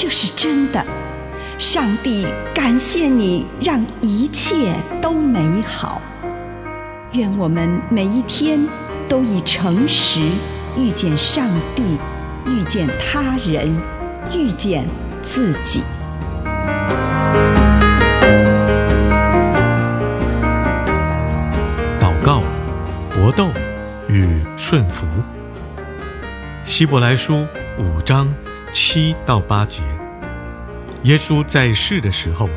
这是真的。上帝感谢你，让一切都美好。愿我们每一天都以诚实遇见上帝，遇见他人，遇见自己。祷告搏斗与顺服。希伯来书五章七到八节，耶稣在世的时候，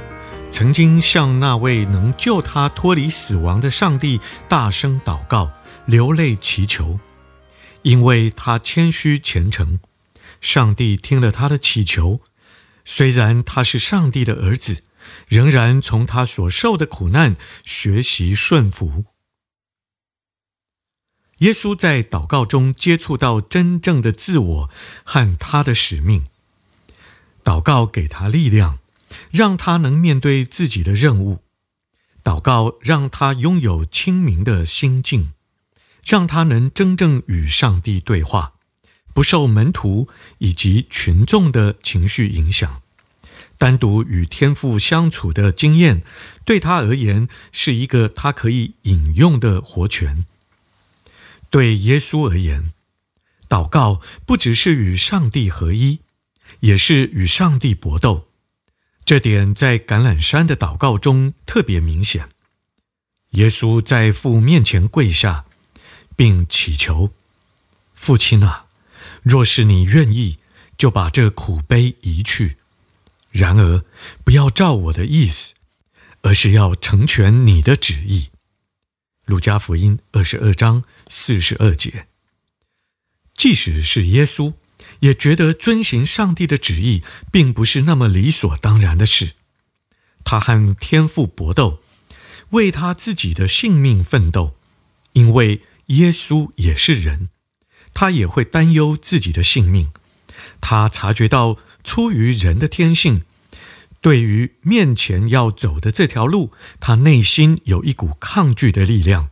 曾经向那位能救他脱离死亡的上帝大声祷告，流泪祈求，因为他谦虚虔诚，上帝听了他的祈求。虽然他是上帝的儿子，仍然从他所受的苦难学习顺服。耶稣在祷告中接触到真正的自我和他的使命，祷告给他力量，让他能面对自己的任务。祷告让他拥有清明的心境，让他能真正与上帝对话，不受门徒以及群众的情绪影响。单独与天父相处的经验，对他而言是一个他可以引用的活泉。对耶稣而言，祷告不只是与上帝合一，也是与上帝搏斗。这点在橄榄山的祷告中特别明显。耶稣在父面前跪下，并祈求：“父亲啊，若是你愿意，就把这苦杯移去；然而，不要照我的意思，而是要成全你的旨意。”路加福音二十二章四十二节，即使是耶稣，也觉得遵行上帝的旨意并不是那么理所当然的事。他和天父搏斗，为他自己的性命奋斗，因为耶稣也是人，他也会担忧自己的性命。他察觉到出于人的天性。对于面前要走的这条路，他内心有一股抗拒的力量。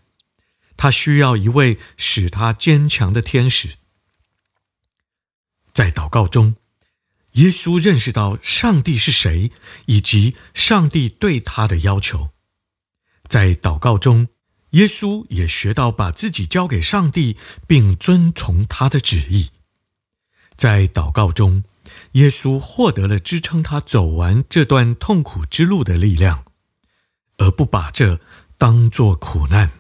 他需要一位使他坚强的天使。在祷告中，耶稣认识到上帝是谁，以及上帝对他的要求。在祷告中，耶稣也学到把自己交给上帝，并遵从他的旨意。在祷告中，耶稣获得了支撑他走完这段痛苦之路的力量，而不把这当作苦难。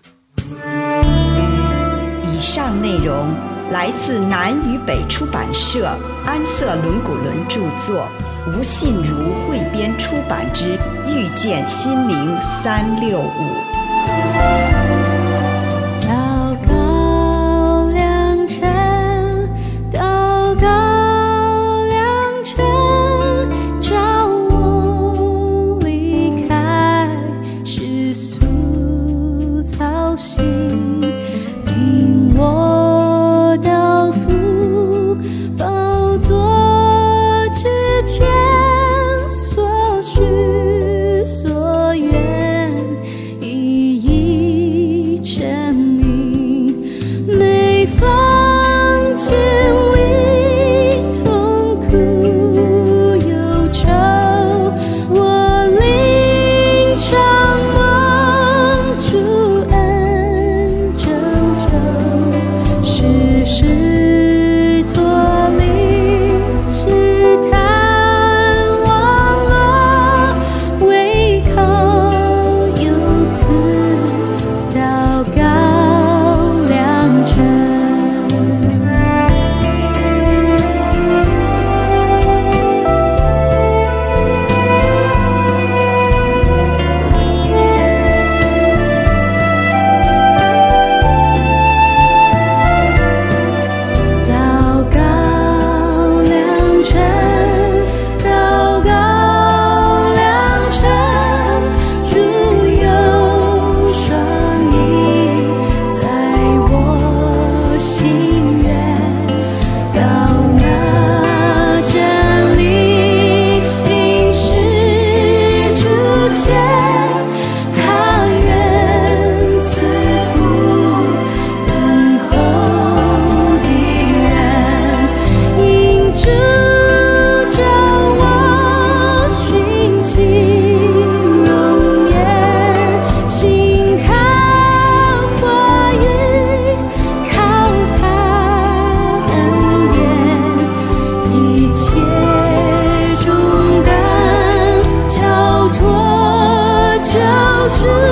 以上内容来自南与北出版社安瑟伦古伦著作，吴信如汇编出版之《遇见心灵三六五》。去。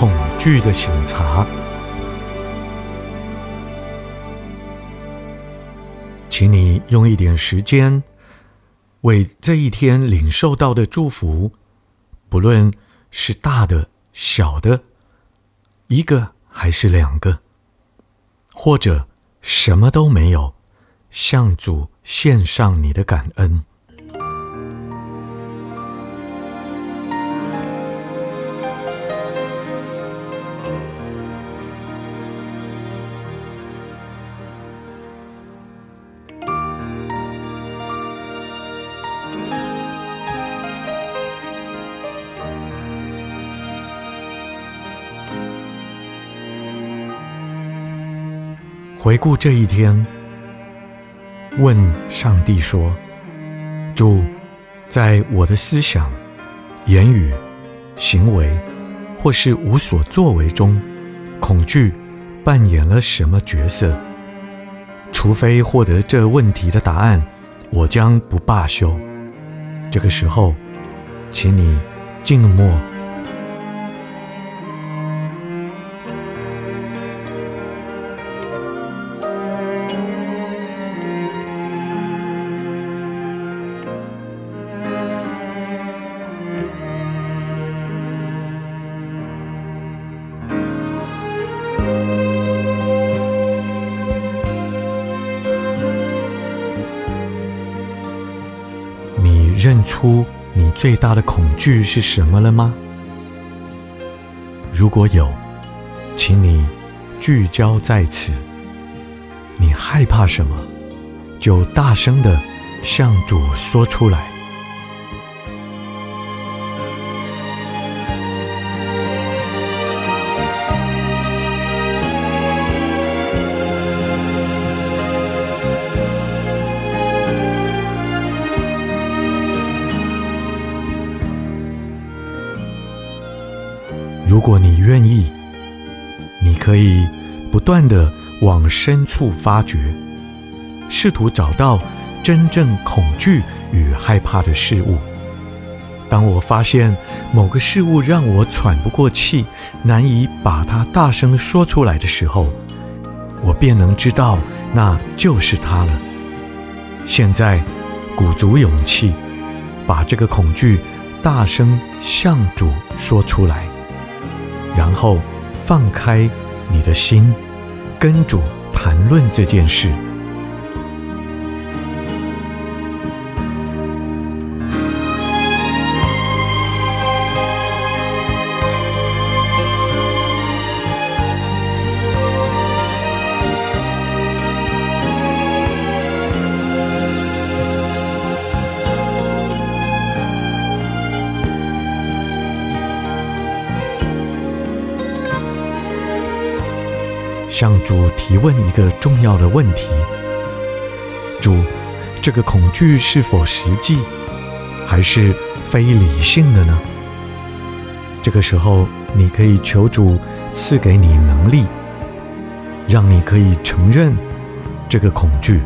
恐惧的醒察，请你用一点时间，为这一天领受到的祝福，不论是大的、小的，一个还是两个，或者什么都没有，向主献上你的感恩。回顾这一天，问上帝说：“主，在我的思想、言语、行为，或是无所作为中，恐惧扮演了什么角色？除非获得这问题的答案，我将不罢休。这个时候，请你静默。”认出你最大的恐惧是什么了吗？如果有，请你聚焦在此。你害怕什么，就大声的向主说出来。如果你愿意，你可以不断地往深处发掘，试图找到真正恐惧与害怕的事物。当我发现某个事物让我喘不过气，难以把它大声说出来的时候，我便能知道那就是它了。现在，鼓足勇气，把这个恐惧大声向主说出来。然后放开你的心，跟主谈论这件事。向主提问一个重要的问题：主，这个恐惧是否实际，还是非理性的呢？这个时候，你可以求主赐给你能力，让你可以承认这个恐惧，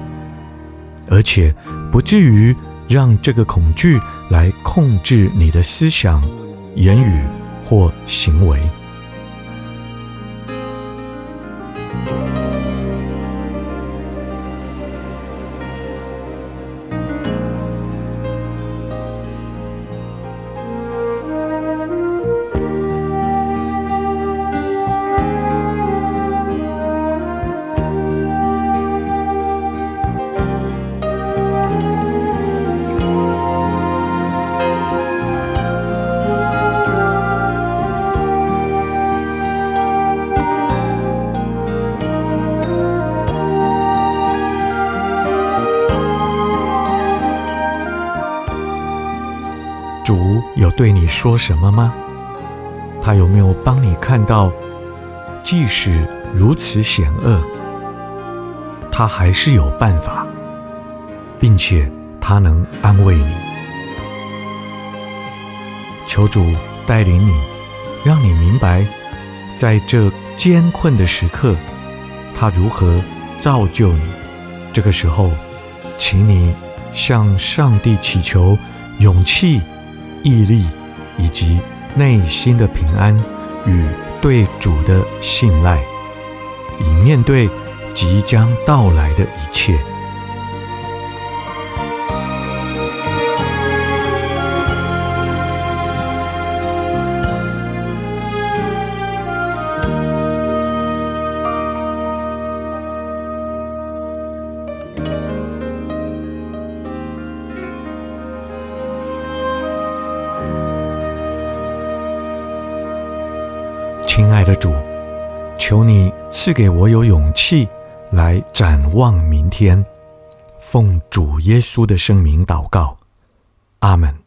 而且不至于让这个恐惧来控制你的思想、言语或行为。主有对你说什么吗？他有没有帮你看到，即使如此险恶，他还是有办法，并且他能安慰你。求主带领你，让你明白，在这艰困的时刻，他如何造就你。这个时候，请你向上帝祈求勇气。毅力，以及内心的平安与对主的信赖，以面对即将到来的一切。亲爱的主，求你赐给我有勇气来展望明天，奉主耶稣的圣名祷告，阿门。